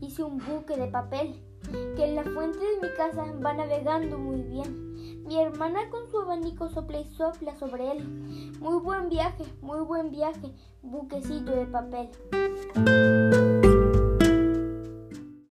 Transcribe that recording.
hice un buque de papel que en la fuente de mi casa va navegando muy bien. Mi hermana con su abanico sopla y sopla sobre él. Muy buen viaje, muy buen viaje, buquecito de papel.